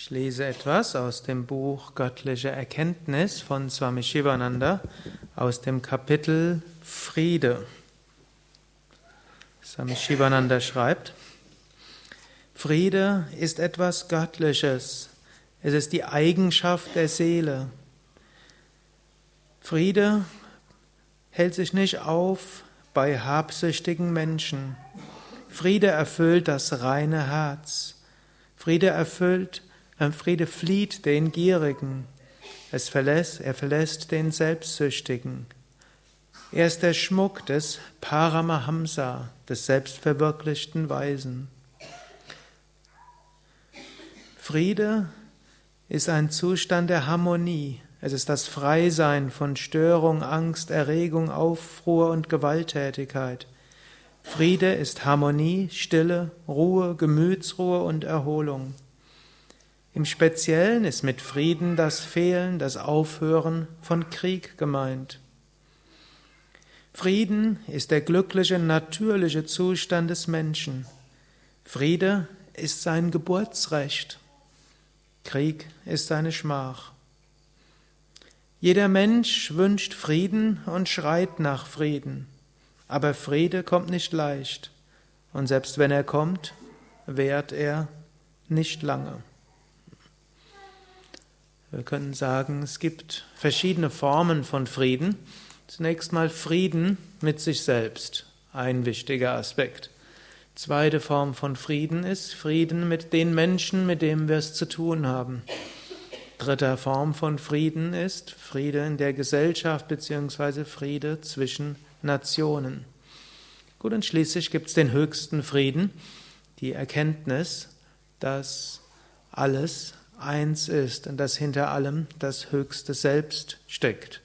Ich lese etwas aus dem Buch Göttliche Erkenntnis von Swami Shivananda aus dem Kapitel Friede. Swami Shivananda schreibt, Friede ist etwas Göttliches. Es ist die Eigenschaft der Seele. Friede hält sich nicht auf bei habsüchtigen Menschen. Friede erfüllt das reine Herz. Friede erfüllt Friede flieht den Gierigen. Es verlässt, er verlässt den Selbstsüchtigen. Er ist der Schmuck des Paramahamsa, des selbstverwirklichten Weisen. Friede ist ein Zustand der Harmonie. Es ist das Freisein von Störung, Angst, Erregung, Aufruhr und Gewalttätigkeit. Friede ist Harmonie, Stille, Ruhe, Gemütsruhe und Erholung. Im Speziellen ist mit Frieden das Fehlen, das Aufhören von Krieg gemeint. Frieden ist der glückliche, natürliche Zustand des Menschen. Friede ist sein Geburtsrecht. Krieg ist seine Schmach. Jeder Mensch wünscht Frieden und schreit nach Frieden. Aber Friede kommt nicht leicht. Und selbst wenn er kommt, währt er nicht lange. Wir können sagen, es gibt verschiedene Formen von Frieden. Zunächst mal Frieden mit sich selbst, ein wichtiger Aspekt. Zweite Form von Frieden ist Frieden mit den Menschen, mit denen wir es zu tun haben. Dritte Form von Frieden ist Friede in der Gesellschaft bzw. Friede zwischen Nationen. Gut, und schließlich gibt es den höchsten Frieden, die Erkenntnis, dass alles eins ist und dass hinter allem das höchste Selbst steckt.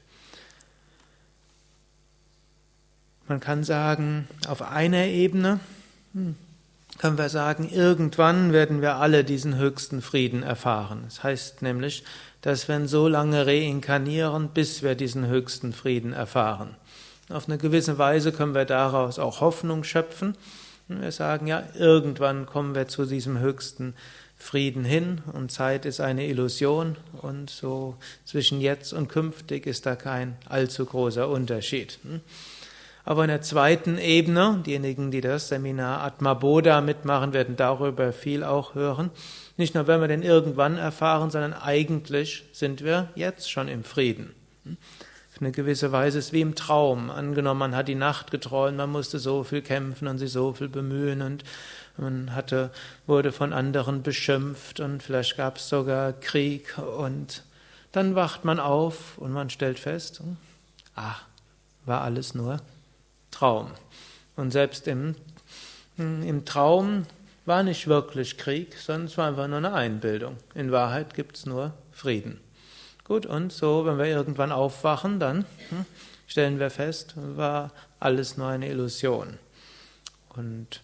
Man kann sagen, auf einer Ebene hm, können wir sagen, irgendwann werden wir alle diesen höchsten Frieden erfahren. Das heißt nämlich, dass wir so lange reinkarnieren, bis wir diesen höchsten Frieden erfahren. Auf eine gewisse Weise können wir daraus auch Hoffnung schöpfen. Wir sagen, ja, irgendwann kommen wir zu diesem höchsten Frieden hin und Zeit ist eine Illusion und so zwischen jetzt und künftig ist da kein allzu großer Unterschied. Hm? Aber in der zweiten Ebene, diejenigen, die das Seminar Atma Bodha mitmachen, werden darüber viel auch hören. Nicht nur werden wir den irgendwann erfahren, sondern eigentlich sind wir jetzt schon im Frieden. Eine gewisse Weise ist wie im Traum. Angenommen, man hat die Nacht geträumt, man musste so viel kämpfen und sich so viel bemühen und man hatte, wurde von anderen beschimpft und vielleicht gab es sogar Krieg und dann wacht man auf und man stellt fest, ah, war alles nur Traum. Und selbst im, im Traum war nicht wirklich Krieg, sondern es war einfach nur eine Einbildung. In Wahrheit gibt es nur Frieden. Gut, und so, wenn wir irgendwann aufwachen, dann hm, stellen wir fest, war alles nur eine Illusion. Und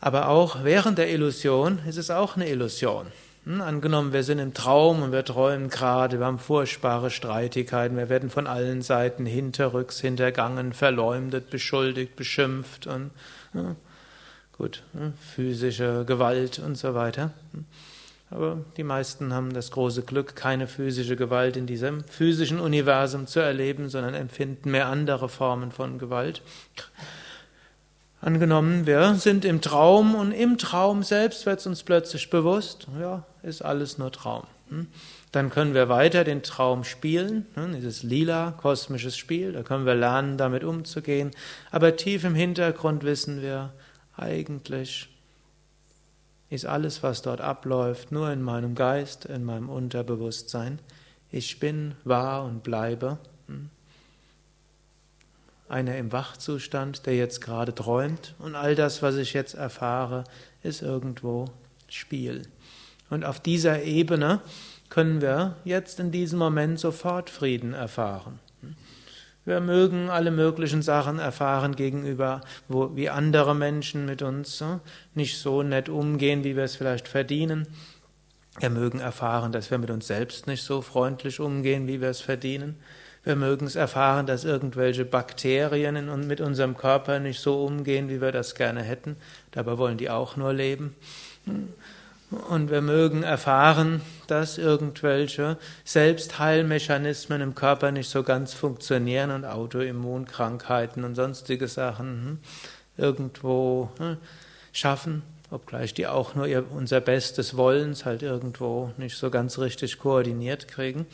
aber auch während der Illusion ist es auch eine Illusion. Hm, angenommen, wir sind im Traum und wir träumen gerade, wir haben furchtbare Streitigkeiten, wir werden von allen Seiten hinterrücks, hintergangen, verleumdet, beschuldigt, beschimpft und ja, gut, hm, physische Gewalt und so weiter. Aber die meisten haben das große Glück, keine physische Gewalt in diesem physischen Universum zu erleben, sondern empfinden mehr andere Formen von Gewalt. Angenommen, wir sind im Traum und im Traum selbst wird es uns plötzlich bewusst, ja, ist alles nur Traum. Hm? Dann können wir weiter den Traum spielen, hm? dieses lila, kosmisches Spiel, da können wir lernen, damit umzugehen. Aber tief im Hintergrund wissen wir, eigentlich ist alles, was dort abläuft, nur in meinem Geist, in meinem Unterbewusstsein. Ich bin, wahr und bleibe. Hm? einer im Wachzustand, der jetzt gerade träumt und all das, was ich jetzt erfahre, ist irgendwo Spiel. Und auf dieser Ebene können wir jetzt in diesem Moment sofort Frieden erfahren. Wir mögen alle möglichen Sachen erfahren gegenüber, wo, wie andere Menschen mit uns nicht so nett umgehen, wie wir es vielleicht verdienen. Wir mögen erfahren, dass wir mit uns selbst nicht so freundlich umgehen, wie wir es verdienen. Wir mögen es erfahren, dass irgendwelche Bakterien in, mit unserem Körper nicht so umgehen, wie wir das gerne hätten. Dabei wollen die auch nur leben. Und wir mögen erfahren, dass irgendwelche Selbstheilmechanismen im Körper nicht so ganz funktionieren und Autoimmunkrankheiten und sonstige Sachen hm, irgendwo hm, schaffen, obgleich die auch nur unser Bestes Wollens halt irgendwo nicht so ganz richtig koordiniert kriegen.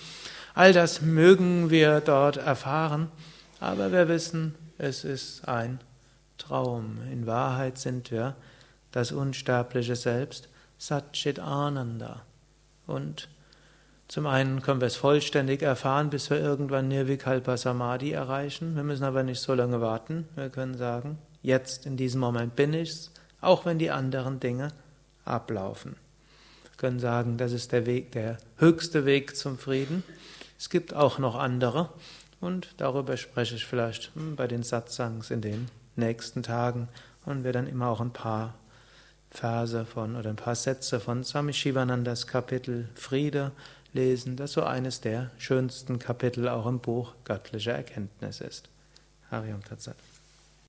All das mögen wir dort erfahren, aber wir wissen, es ist ein Traum. In Wahrheit sind wir das unsterbliche Selbst Satchit Ananda. Und zum einen können wir es vollständig erfahren, bis wir irgendwann Nirvikalpa Samadhi erreichen. Wir müssen aber nicht so lange warten. Wir können sagen, jetzt in diesem Moment bin ich's, auch wenn die anderen Dinge ablaufen. Wir können sagen, das ist der Weg, der höchste Weg zum Frieden. Es gibt auch noch andere und darüber spreche ich vielleicht hm, bei den Satsangs in den nächsten Tagen und wir dann immer auch ein paar Verse von oder ein paar Sätze von Swami Shivanandas Kapitel Friede lesen, das so eines der schönsten Kapitel auch im Buch Göttliche Erkenntnis ist. Hariam Tatsat.